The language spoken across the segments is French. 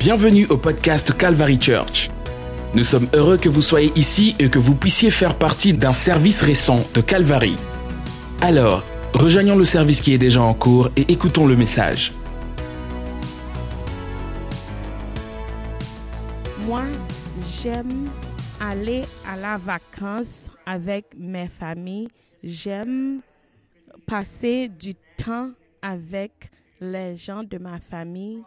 Bienvenue au podcast Calvary Church. Nous sommes heureux que vous soyez ici et que vous puissiez faire partie d'un service récent de Calvary. Alors, rejoignons le service qui est déjà en cours et écoutons le message. Moi, j'aime aller à la vacance avec mes familles. J'aime passer du temps avec les gens de ma famille.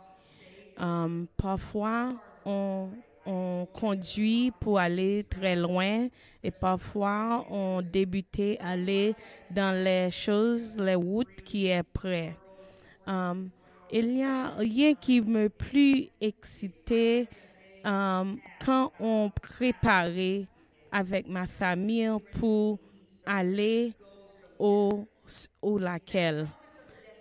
Um, parfois, on, on conduit pour aller très loin et parfois on débutait aller dans les choses, les routes qui est près. Um, il n'y a rien qui me plus excité um, quand on préparait avec ma famille pour aller au, au laquelle.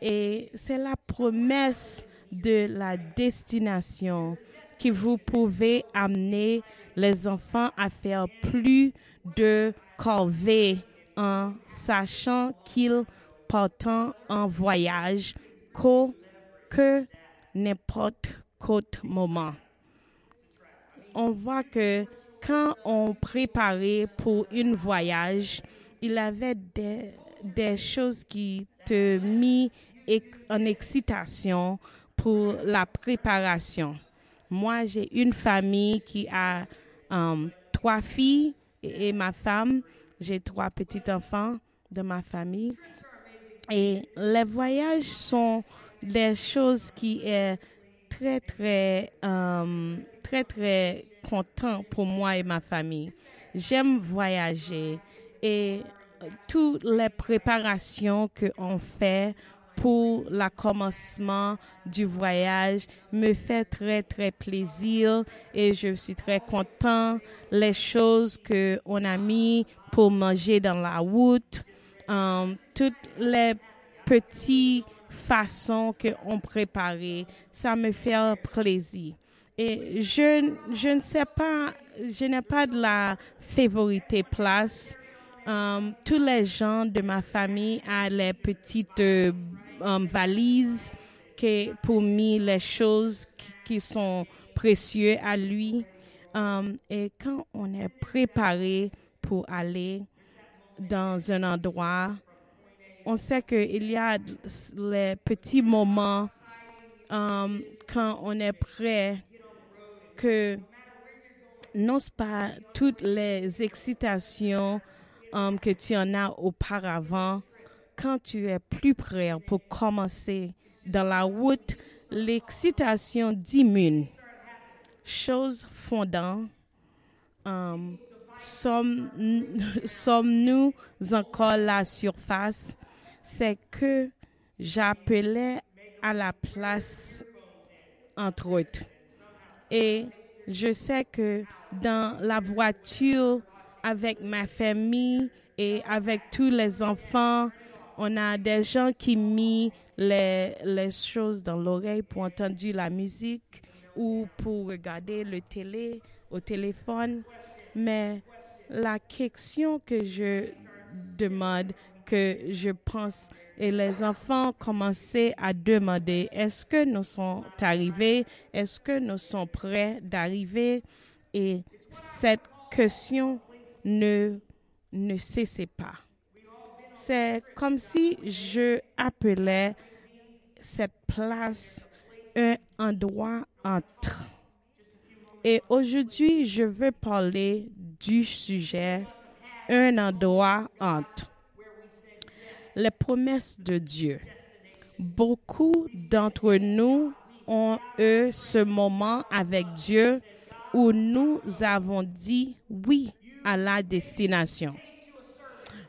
Et c'est la promesse de la destination que vous pouvez amener les enfants à faire plus de corvées en sachant qu'ils partent en voyage qu'au, que n'importe quel moment. On voit que quand on préparait pour un voyage, il avait des, des choses qui te mis en excitation pour la préparation. Moi, j'ai une famille qui a um, trois filles et, ma femme. J'ai trois petits-enfants de ma famille. Et les voyages sont des choses qui est très, très, um, très, très content pour moi et ma famille. J'aime voyager et toutes les préparations qu'on fait pour le commencement du voyage me fait très très plaisir et je suis très content les choses que on a mis pour manger dans la route um, toutes les petites façons que on préparait. Ça me fait plaisir. Et je je ne sais pas je n'ai pas de la favorite place. Um, tous les gens de ma famille ont les petites euh, um, valises que pour moi les choses qui, sont précieuses à lui. Um, et quand on est préparé pour aller dans un endroit, on sait qu'il y a les petits moments quand on est prêt que non pas toutes les excitations um, que tu en as auparavant, quand tu es plus prêt pour commencer dans la route, l'excitation diminue. Chose fondante, um, sommes-nous sommes encore la surface, c'est que j'appelais à la place entre autres. Et je sais que dans la voiture, avec ma famille et avec tous les enfants. On a des gens qui mis les, choses dans l'oreille pour entendre la musique ou pour regarder le télé au téléphone. Mais la question que je demande, que je pense, et les enfants commençaient à demander, est-ce que nous sommes arrivés? Est-ce que nous sommes prêts d'arriver? Et cette question ne, ne cessez pas. C'est comme si je appelais cette place un endroit entre. Et aujourd'hui, je veux parler du sujet un endroit entre. Les promesses de Dieu. Beaucoup d'entre nous ont eu ce moment avec Dieu où nous avons dit oui à la destination.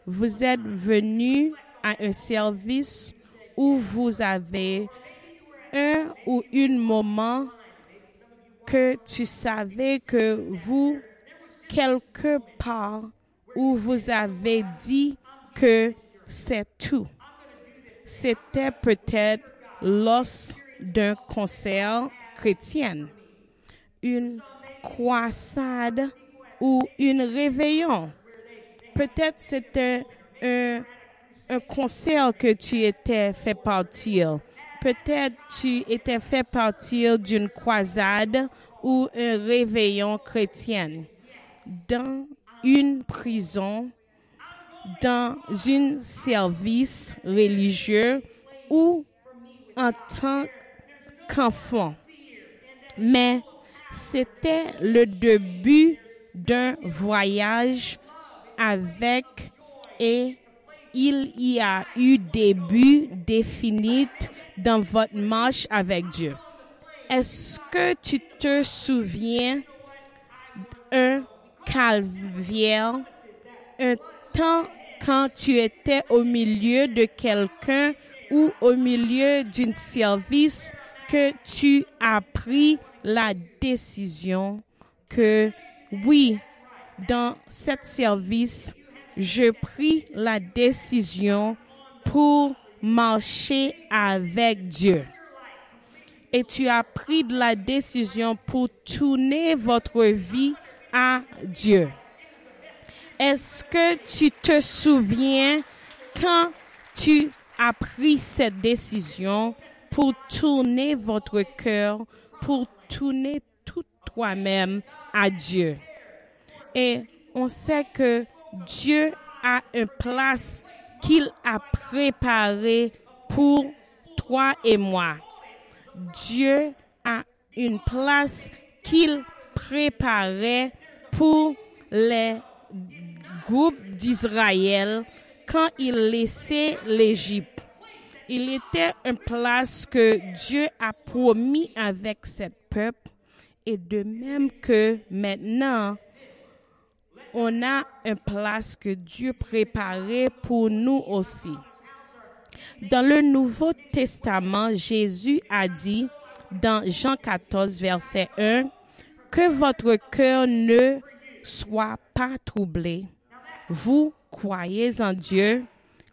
Vous êtes venu à un service où vous avez un ou une moment que tu savais que vous, quelque part, où vous avez dit que c'est tout. C'était peut-être l'os d'un concert chrétien, une croissade ou une réveillon. Peut-être c'était un, concert que tu étais fait partir. Peut-être tu étais fait partir d'une croisade ou un réveillon chrétien dans une prison, dans un service religieux ou en tant qu'enfant. Mais c'était le début d'un voyage avec et il y a eu début défini dans votre marche avec Dieu. Est-ce que tu te souviens un calvaire, un temps quand tu étais au milieu de quelqu'un ou au milieu d'un service que tu as pris la décision que oui, dans cet service, je pris la décision pour marcher avec Dieu. Et tu as pris la décision pour tourner votre vie à Dieu. Est-ce que tu te souviens quand tu as pris cette décision pour tourner votre cœur, pour tourner tout toi-même à Dieu? Et on sait que Dieu a une place qu'il a préparée pour toi et moi. Dieu a une place qu'il préparait pour les groupes d'Israël quand il laissait l'Égypte. Il était une place que Dieu a promis avec cette peuple et de même que maintenant, on a une place que Dieu préparait pour nous aussi. Dans le Nouveau Testament, Jésus a dit dans Jean 14, verset 1, que votre cœur ne soit pas troublé. Vous croyez en Dieu,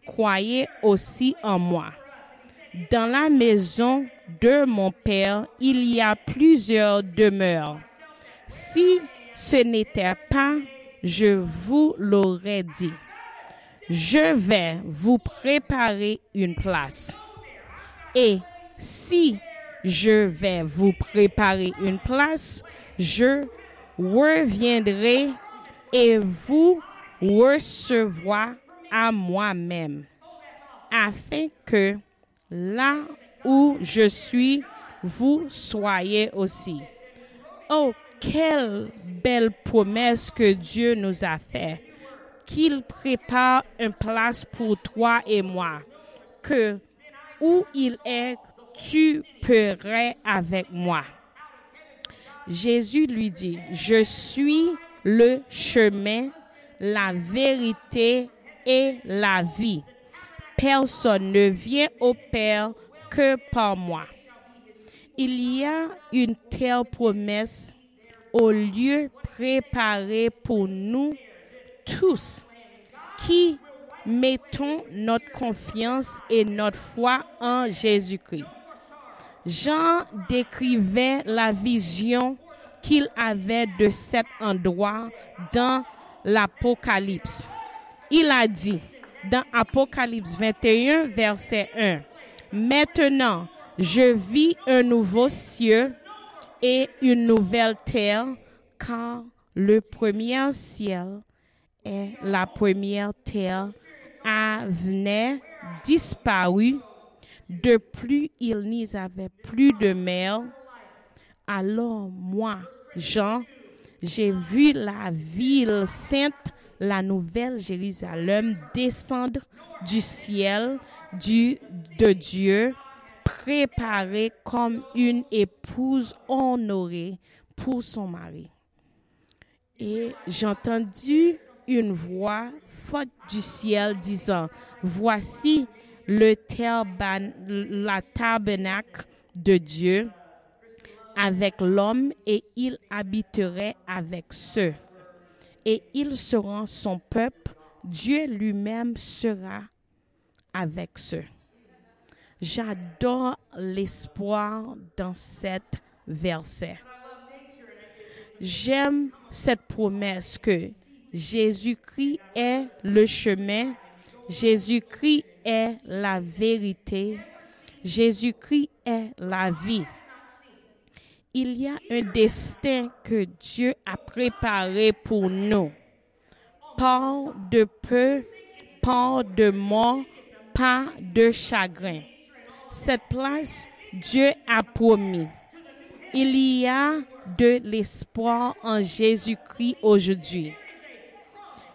croyez aussi en moi. Dans la maison de mon Père, il y a plusieurs demeures. Si ce n'était pas je vous l'aurais dit. Je vais vous préparer une place. Et si je vais vous préparer une place, je reviendrai et vous recevoir à moi-même, afin que là où je suis, vous soyez aussi. Oh, quelle belle promesse que Dieu nous a fait, qu'il prépare une place pour toi et moi, que où il est, tu perais avec moi. Jésus lui dit, je suis le chemin, la vérité et la vie. Personne ne vient au Père que par moi. Il y a une telle promesse au lieu préparé pour nous tous qui mettons notre confiance et notre foi en Jésus-Christ. Jean décrivait la vision qu'il avait de cet endroit dans l'Apocalypse. Il a dit dans Apocalypse 21, verset 1, Maintenant, je vis un nouveau ciel et une nouvelle terre, car le premier ciel et la première terre avaient disparu. De plus, il n'y avait plus de mer. Alors moi, Jean, j'ai vu la ville sainte, la nouvelle Jérusalem, descendre du ciel du, de Dieu préparée comme une épouse honorée pour son mari. Et j'ai entendu une voix forte du ciel disant, voici le la tabernacle de Dieu avec l'homme et il habiterait avec ceux. Et ils seront son peuple, Dieu lui-même sera avec ceux. J'adore l'espoir dans cet verset. J'aime cette promesse que Jésus-Christ est le chemin, Jésus-Christ est la vérité, Jésus-Christ est la vie. Il y a un destin que Dieu a préparé pour nous. Pas de peu, pas de mort, pas de chagrin. Cette place, Dieu a promis. Il y a de l'espoir en Jésus-Christ aujourd'hui.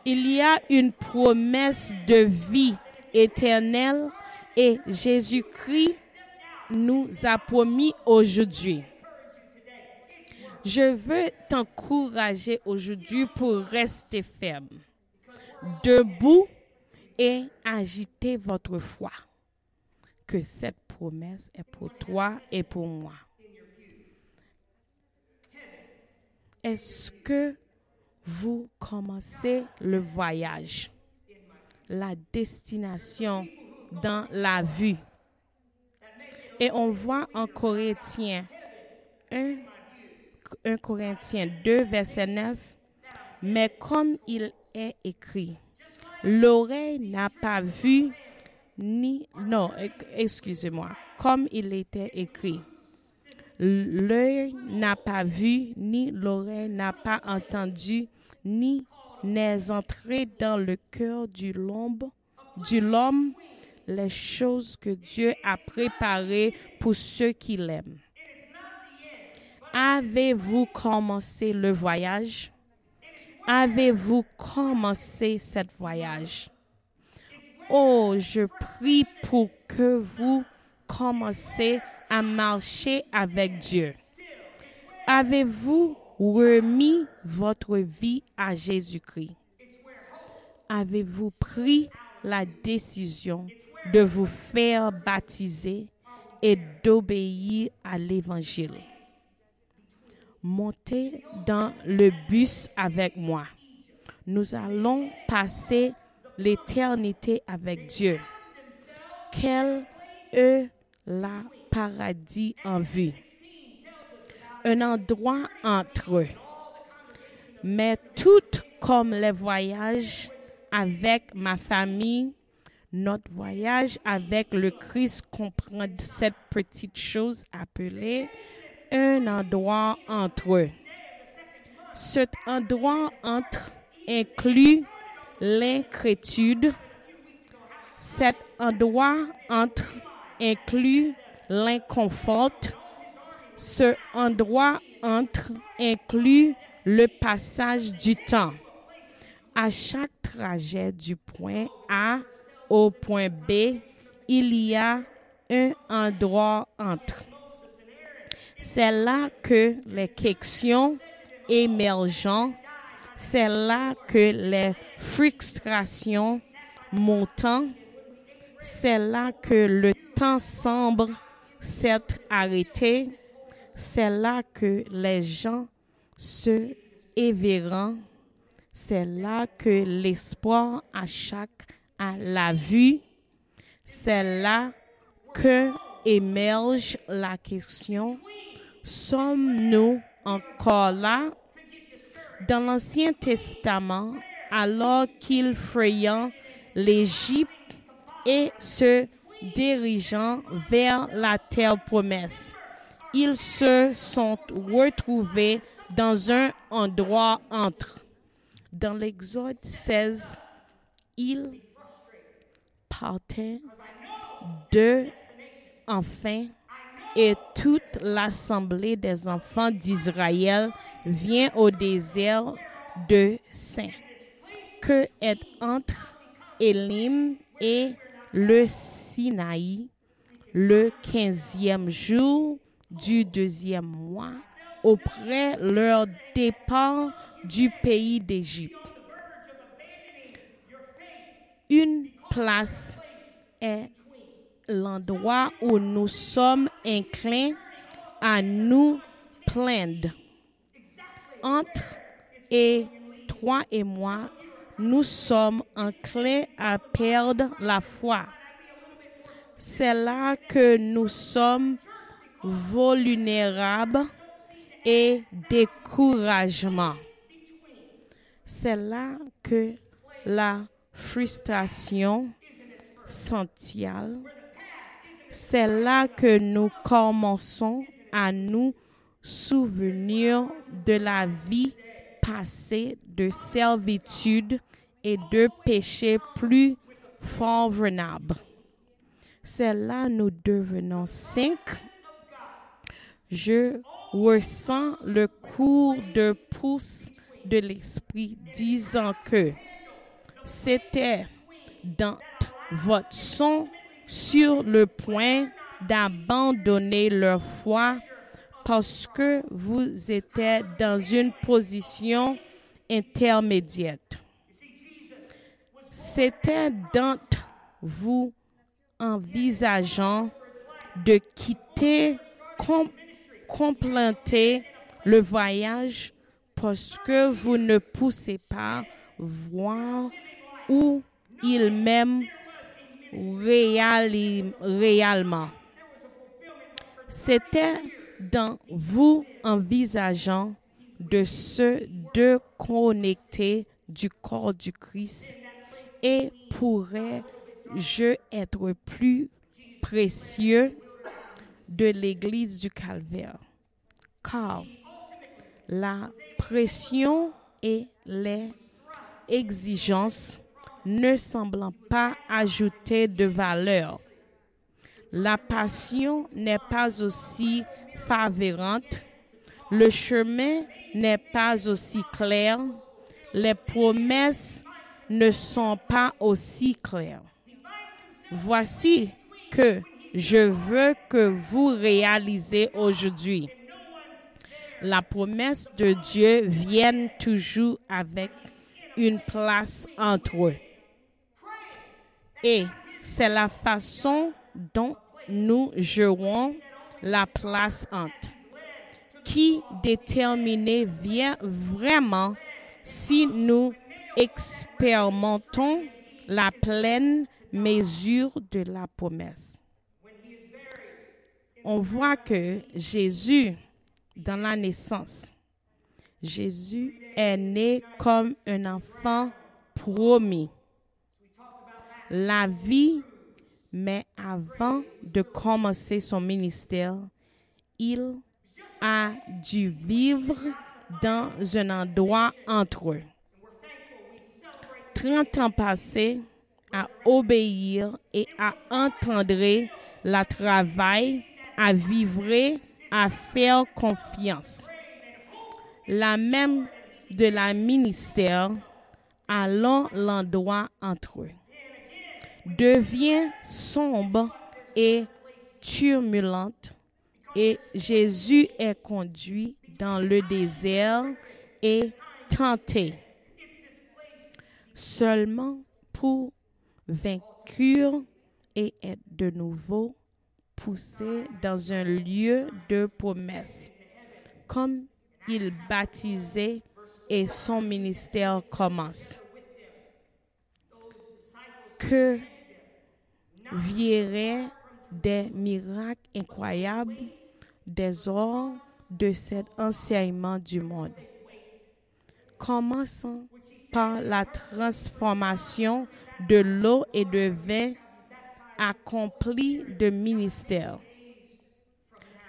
Il y a une promesse de vie éternelle et Jésus-Christ nous a promis aujourd'hui. Je veux t'encourager aujourd'hui pour rester ferme, debout et agiter votre foi. Que cette promesse est pour toi et pour moi. Est-ce que vous commencez le voyage, la destination dans la vue? Et on voit en Corinthiens 1, 1 Corinthiens 2, verset 9, mais comme il est écrit, l'oreille n'a pas vu ni, non, excusez-moi, comme il était écrit, l'œil n'a pas vu, ni l'oreille n'a pas entendu, ni n'est entré dans le cœur du l'homme, les choses que Dieu a préparées pour ceux qui l'aiment. Avez-vous commencé le voyage? Avez-vous commencé ce voyage? Oh, je prie pour que vous commencez à marcher avec Dieu. Avez-vous remis votre vie à Jésus-Christ? Avez-vous pris la décision de vous faire baptiser et d'obéir à l'Évangile? Montez dans le bus avec moi. Nous allons passer l'éternité avec Dieu. Quel est la paradis en vue? Un endroit entre eux. Mais tout comme les voyages avec ma famille, notre voyage avec le Christ comprend cette petite chose appelée un endroit entre eux. Cet endroit entre inclut l'inquiétude. Cet endroit entre inclut l'inconfort. Ce endroit entre inclut le passage du temps. À chaque trajet du point A au point B, il y a un endroit entre. C'est là que les questions émergent, c'est là que les frustrations montent, c'est là que le temps semble s'être arrêté, c'est là que les gens se éverent, c'est là que l'espoir à chaque à la vue, c'est là que émerge la question Sommes-nous encore là? Dans l'Ancien Testament, alors qu'ils frayant l'Égypte et se dirigeant vers la terre promesse, ils se sont retrouvés dans un endroit entre. Dans l'Exode 16, ils partaient de enfin et toute l'assemblée des enfants d'Israël vient au désert de Saint, que est entre Elim et le Sinaï, le quinzième jour du deuxième mois, auprès leur départ du pays d'Égypte. Une place est l'endroit où nous sommes inclins à nous plaindre. Entre et toi et moi, nous sommes enclins à perdre la foi. C'est là que nous sommes vulnérables et découragement. C'est là que la frustration sentiale C'est là que nous commençons à nous souvenir de la vie passée de servitude et de péché plus convenable. C'est là nous devenons cinq. Je ressens le coup de pouce de l'esprit disant que c'était dans votre son sur le point d'abandonner leur foi parce que vous étiez dans une position intermédiaire. C'était d'entre vous envisageant de quitter com compléter le voyage parce que vous ne poussez pas voir où il réali- réellement. C'était dans vous envisageant de se déconnecter du corps du Christ et pourrais-je être plus précieux de l'Église du Calvaire? Car la pression et les exigences ne semblant pas ajouter de valeur. La passion n'est pas aussi favorante, le chemin n'est pas aussi clair, les promesses ne sont pas aussi claires. Voici que je veux que vous réalisez aujourd'hui. La promesse de Dieu vient toujours avec une place entre eux. Et c'est la façon dont nous jouons la place entre qui détermine bien vraiment si nous expérimentons la pleine mesure de la promesse. On voit que Jésus, dans la naissance, Jésus est né comme un enfant promis. La vie, mais avant de commencer son ministère, il a dû vivre dans un endroit entre eux. 30 ans passés à obéir et à entendre le travail, à vivre, à faire confiance. La même de la ministère, allant l'endroit entre eux, devient sombre et turbulente et Jésus est conduit dans le désert et tenté seulement pour vaincre et être de nouveau poussé dans un lieu de promesse, comme il baptisait et son ministère commence. Que vieraient des miracles incroyables des ors de cet enseignement du monde. Commençons par la transformation de l'eau et de vin accomplie de ministère.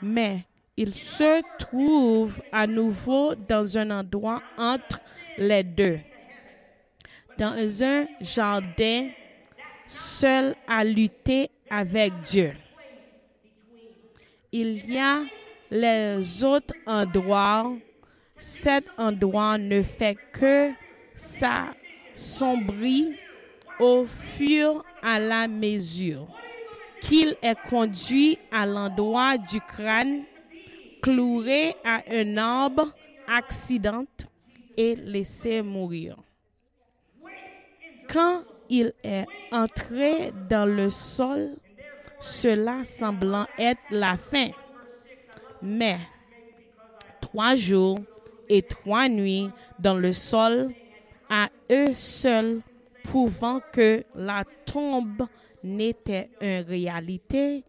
Mais il se trouve à nouveau dans un endroit entre les deux, dans un jardin seul à lutter avec Dieu. Il y a les autres endroits. Cet endroit ne fait que s'assombrir au fur et à la mesure qu'il est conduit à l'endroit du crâne, cloué à un arbre, accident et laissé mourir. Quand il est entré dans le sol, cela semblant être la fin. Mais trois jours et trois nuits dans le sol, à eux seuls, prouvant que la tombe n'était en réalité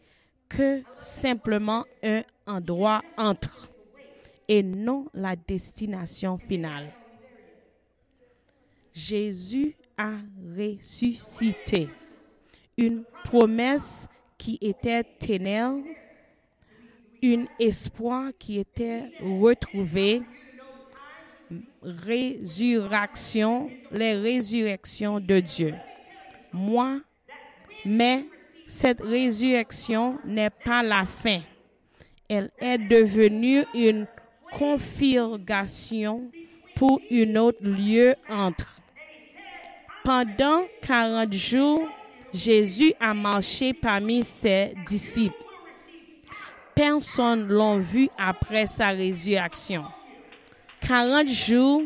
que simplement un endroit entre et non la destination finale. Jésus a ressuscité, une promesse qui était ténèbres, un espoir qui était retrouvé, résurrection, les résurrections de Dieu. Moi, mais cette résurrection n'est pas la fin. Elle est devenue une confirmation pour un autre lieu entre. Pendant 40 jours, Jésus a marché parmi ses disciples. Personne l'ont vu après sa résurrection. 40 jours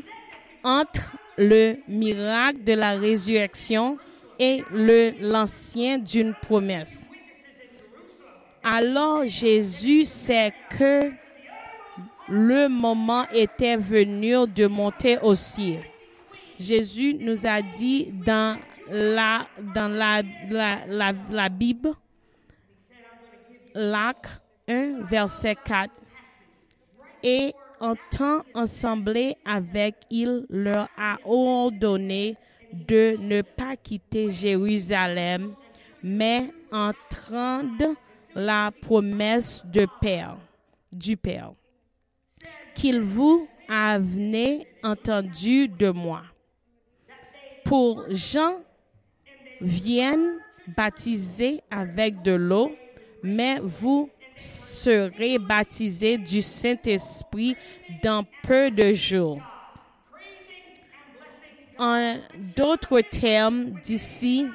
entre le miracle de la résurrection et le l'ancien d'une promesse. Alors Jésus sait que le moment était venu de monter au ciel. Jésus nous a dit dans la, Bible, Lac 1, verset 4, et en temps ensemble avec il leur a ordonné de ne pas quitter Jérusalem, mais entendre la promesse de Père, du Père, qu'il vous avait entendu de moi. Pour Jean viennent baptiser avec de l'eau, mais vous serez baptisés du Saint-Esprit dans peu de jours. En d'autres termes, d'ici,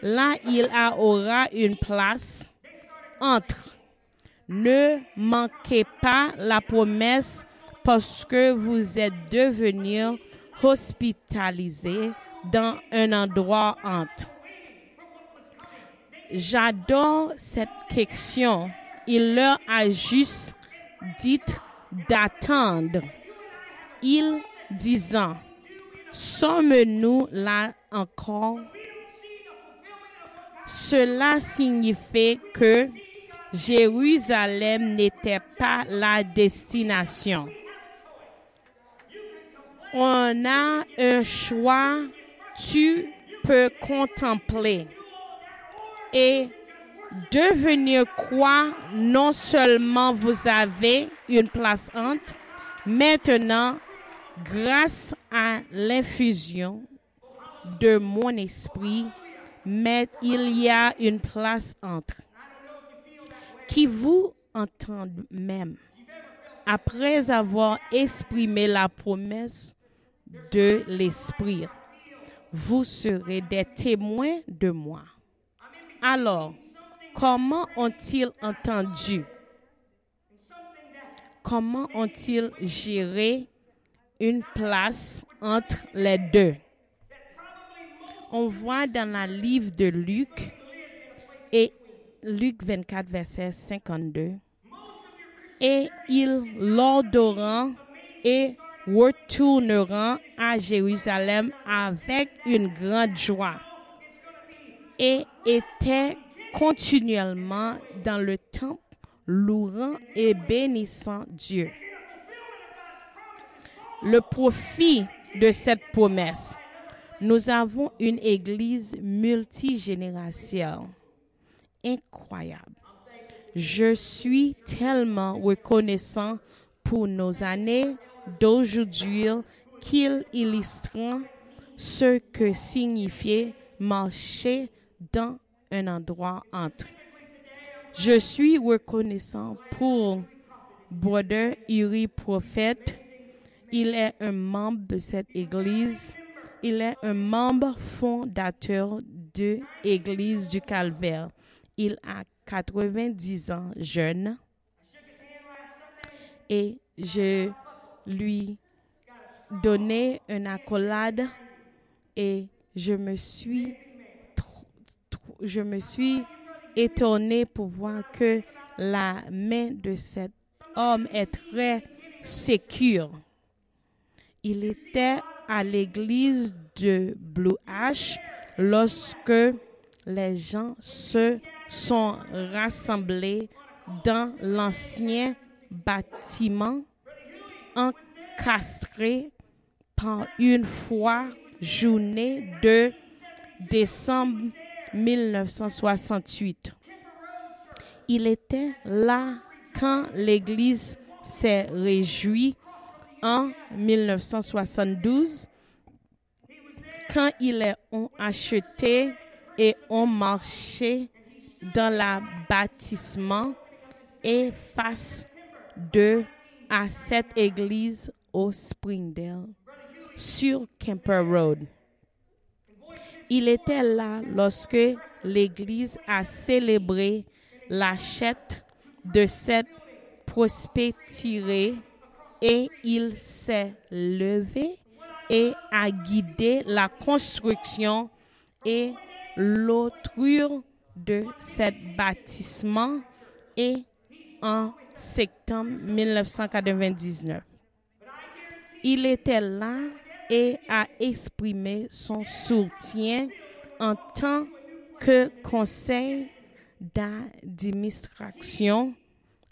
là, il aura une place entre. Ne manquez pas la promesse parce que vous êtes devenus hospitalisés dans un endroit entre. J'adore cette question. Il leur a juste dit d'attendre. Il disant, sommes-nous là encore? Cela signifie que Jérusalem n'était pas la destination. On a un choix, tu peux contempler et devenir quoi non seulement vous avez une place entre, maintenant, grâce à l'infusion de mon esprit, mais il y a une place entre qui vous entendent même après avoir exprimé la promesse de l'esprit. Vous serez des témoins de moi. Alors, comment ont-ils entendu? Comment ont-ils géré une place entre les deux? On voit dans la livre de Luc et Luc 24, verset 52. Et ils l'adorant et retourneront à Jérusalem avec une grande joie et étaient continuellement dans le temple, louant et bénissant Dieu. Le profit de cette promesse, nous avons une église multigénérationnelle incroyable. Je suis tellement reconnaissant pour nos années d'aujourd'hui qu'ils illustrent ce que signifiait marcher dans un endroit entre. Je suis reconnaissant pour Brother Uri Prophète. Il est un membre de cette église. Il est un membre fondateur de l'Église du Calvaire. Il a 90 ans jeune. Et je lui donné une accolade et je me suis je me suis étonnée pour voir que la main de cet homme est très sécure. Il était à l'église de Blue Ash lorsque les gens se sont rassemblés dans l'ancien bâtiment encastré par une fois journée de décembre 1968. Il était là quand l'Église s'est réjouie en 1972, quand ils ont acheté et ont marché dans le bâtiment et face de à cette église au Springdale sur Kemper Road. Il était là lorsque l'église a célébré l'achète de cette prospérité et il s'est levé et a guidé la construction et l'autre de ce bâtiment et en septembre 1999. Il était là et a exprimé son soutien en tant que conseil d'administration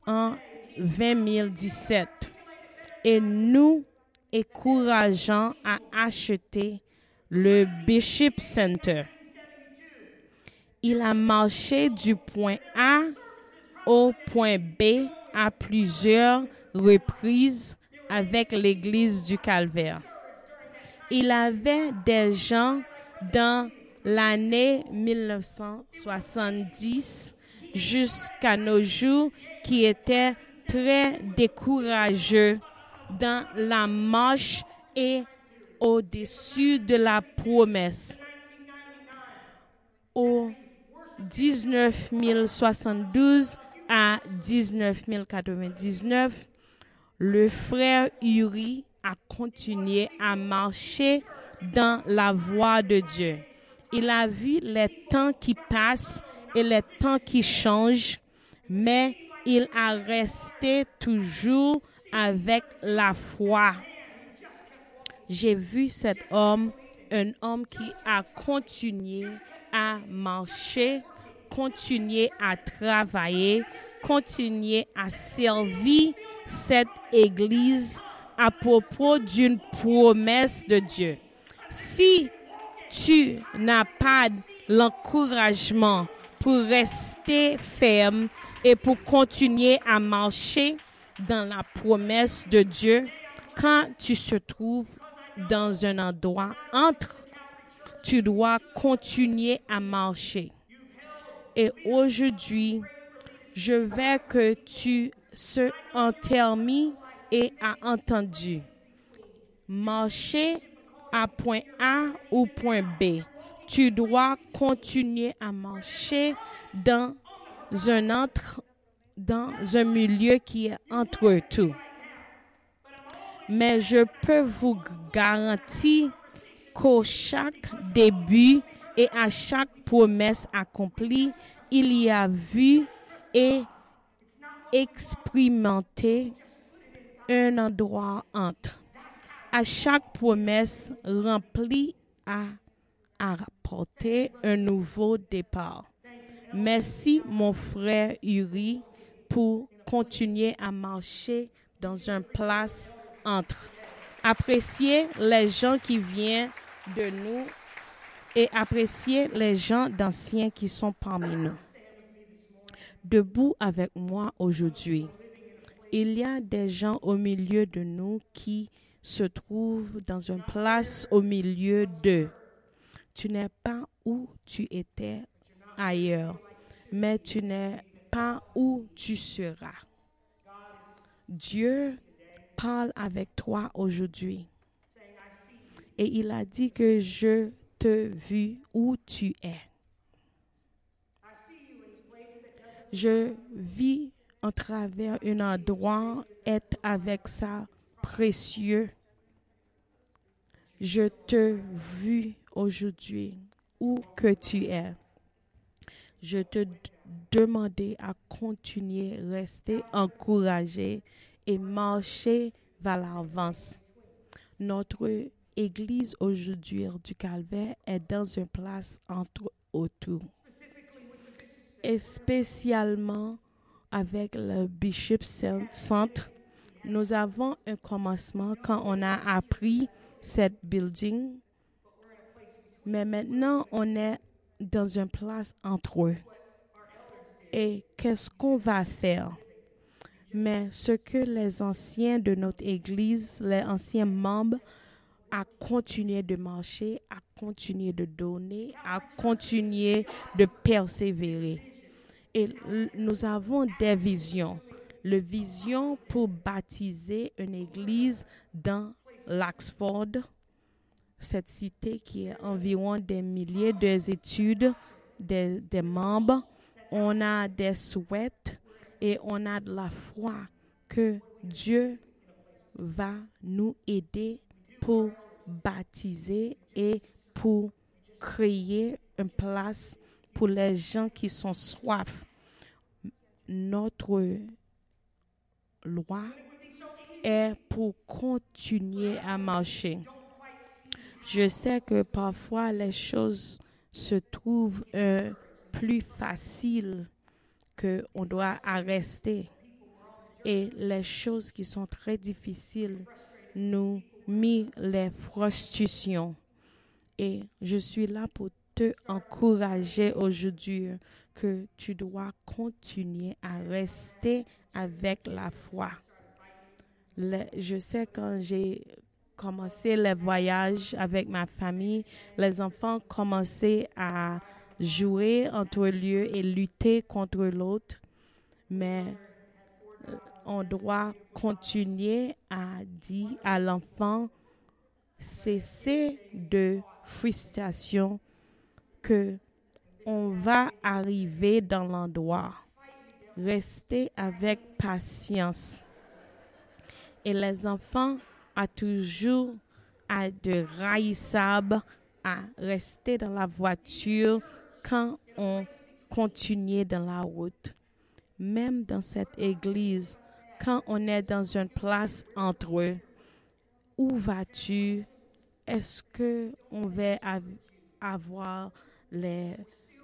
en 2017 et nous encourageons à acheter le Bishop Center. Il a marché du point A au point B à plusieurs reprises avec l'Église du Calvaire. Il avait des gens dans l'année 1970 jusqu'à nos jours qui étaient très décourageux dans la marche et au-dessus de la promesse. Au 19 à 1999, le frère Uri a continué à marcher dans la voie de Dieu. Il a vu les temps qui passent et les temps qui changent, mais il a resté toujours avec la foi. J'ai vu cet homme, un homme qui a continué à marcher, continuer à travailler, continuer à servir cette Église à propos d'une promesse de Dieu. Si tu n'as pas l'encouragement pour rester ferme et pour continuer à marcher dans la promesse de Dieu, quand tu te trouves dans un endroit entre, tu dois continuer à marcher. Et aujourd'hui, je veux que tu se termine et a entendu. Marcher à point A ou point B. Tu dois continuer à marcher dans un entre, dans un milieu qui est entre tout. Mais je peux vous garantir qu'au chaque début et à chaque promesse accomplie, il y a vu et expérimenté un endroit entre. À chaque promesse remplie à apporter un nouveau départ. Merci mon frère Uri pour continuer à marcher dans un place entre. Apprécier les gens qui viennent de nous et apprécier les gens d'anciens qui sont parmi nous. Debout avec moi aujourd'hui, il y a des gens au milieu de nous qui se trouvent dans une place au milieu d'eux. Tu n'es pas où tu étais ailleurs, mais tu n'es pas où tu seras. Dieu parle avec toi aujourd'hui. Et il a dit que je te vu où tu es. Je vis en travers un endroit, être avec ça précieux. Je te vu aujourd'hui où que tu es. Je te demandais à continuer, rester encouragé et marcher vers l'avance. Notre Église aujourd'hui du Calvaire est dans une place entre autour. Et spécialement avec le Bishop Centre, nous avons un commencement quand on a appris cette building, mais maintenant on est dans une place entre eux. Et qu'est-ce qu'on va faire? Mais ce que les anciens de notre Église, les anciens membres, à continuer de marcher, à continuer de donner, à continuer de persévérer. Et nous avons des visions. Le vision pour baptiser une église dans l'Oxford, cette cité qui est environ des milliers d'études, des, des membres. On a des souhaits et on a de la foi que Dieu va nous aider pour baptiser et pour créer une place pour les gens qui sont soif. Notre loi est pour continuer à marcher. Je sais que parfois les choses se trouvent euh, plus faciles que on doit rester. Et les choses qui sont très difficiles nous mis les frustrations. Et je suis là pour te encourager aujourd'hui que tu dois continuer à rester avec la foi. je sais quand j'ai commencé le voyage avec ma famille, les enfants commençaient à jouer entre lieux et lutter contre l'autre, mais on doit continuer à dire à l'enfant cesser de frustration que on va arriver dans l'endroit. Restez avec patience. Et les enfants ont toujours à de raissables à rester dans la voiture quand on continue dans la route. Même dans cette église, quand on est dans une place entre eux, où vas-tu? Est-ce que on va avoir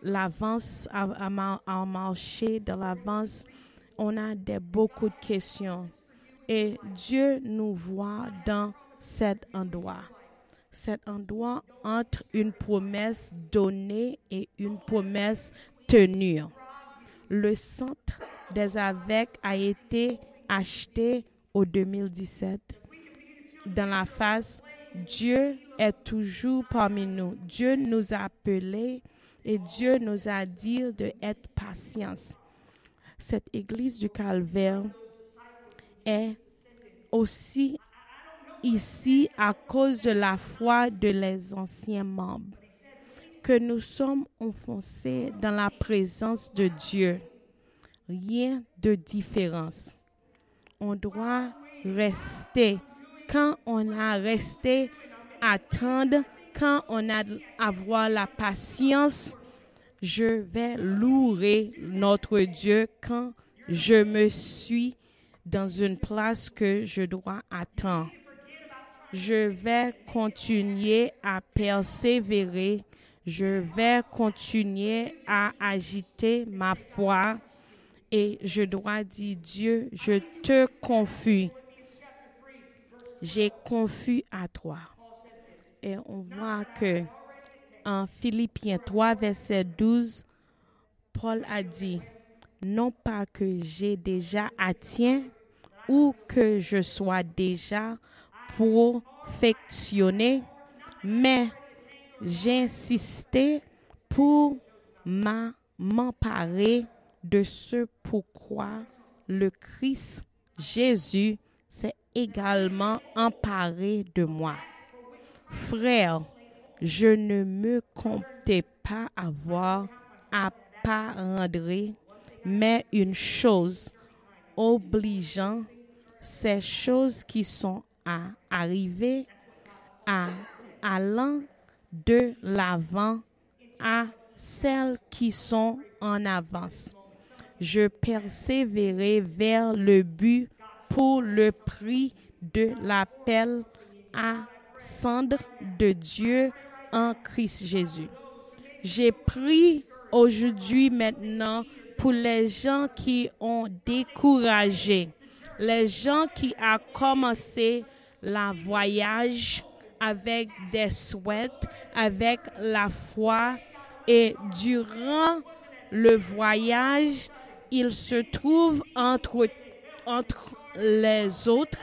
l'avance à, à, marcher dans l'avance? On a beaucoup de questions. Et Dieu nous voit dans cet endroit. Cet endroit entre une promesse donnée et une promesse tenue. Le centre des AVEC a été acheté au 2017 dans la face, Dieu est toujours parmi nous. Dieu nous a appelés et Dieu nous a dit de être patience. Cette église du Calvaire est aussi ici à cause de la foi de les anciens membres, que nous sommes enfoncés dans la présence de Dieu. Rien de différence. On doit rester quand on a resté attendre, quand on a avoir la patience, je vais louer notre Dieu quand je me suis dans une place que je dois attendre. Je vais continuer à persévérer. Je vais continuer à agiter ma foi. Et je dois dire, Dieu, je te confie j'ai confié à toi. Et on voit que en Philippiens 3, verset 12, Paul a dit, non pas que j'ai déjà atteint ou que je sois déjà perfectionné, mais j'insistais pour m'emparer de ce pourquoi le Christ Jésus s'est également emparé de moi. Frère, je ne me comptais pas avoir à pas rendre, mais une chose obligeant, ces choses qui sont à arriver à allant de l'avant à celles qui sont en avance. Je persévérais vers le but pour le prix de l'appel à cendre de Dieu en Christ Jésus. J'ai pris aujourd'hui maintenant pour les gens qui ont découragé, les gens qui ont commencé la voyage avec des souhaits, avec la foi et durant le voyage, il se trouve entre, les autres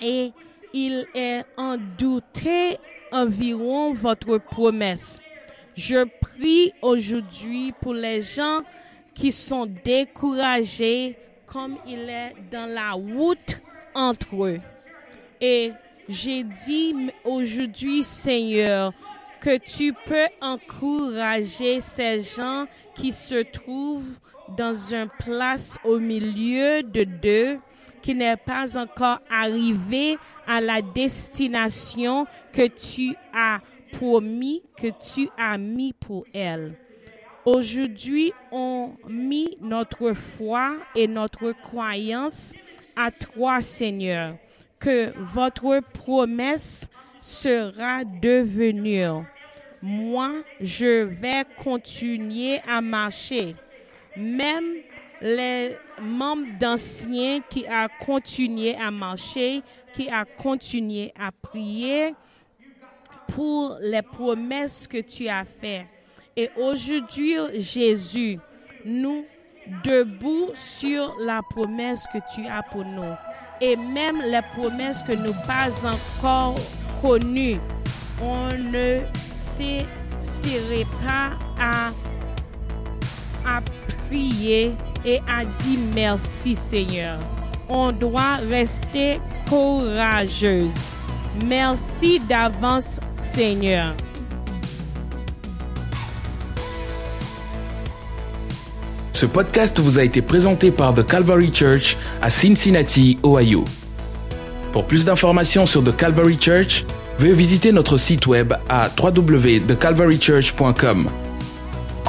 et il est en douté environ votre promesse. Je prie aujourd'hui pour les gens qui sont découragés comme il est dans la route entre eux. Et j'ai dit aujourd'hui, Seigneur, que tu peux encourager ces gens qui se trouvent dans une place au milieu de deux qui n'est pas encore arrivé à la destination que tu as promis, que tu as mis pour elle. Aujourd'hui, on mis notre foi et notre croyance à toi, Seigneur, que votre promesse sera devenue. Moi, je vais continuer à marcher. Même les membres d'anciens qui a continué à marcher, qui a continué à prier pour les promesses que tu as faites. Et aujourd'hui, Jésus, nous debout sur la promesse que tu as pour nous. Et même les promesses que nous pas encore connues, on ne s'essaierait pas à, à prier et a dit merci Seigneur. On doit rester courageuse. Merci d'avance Seigneur. Ce podcast vous a été présenté par The Calvary Church à Cincinnati, Ohio. Pour plus d'informations sur The Calvary Church, veuillez visiter notre site web à www.thecalvarychurch.com.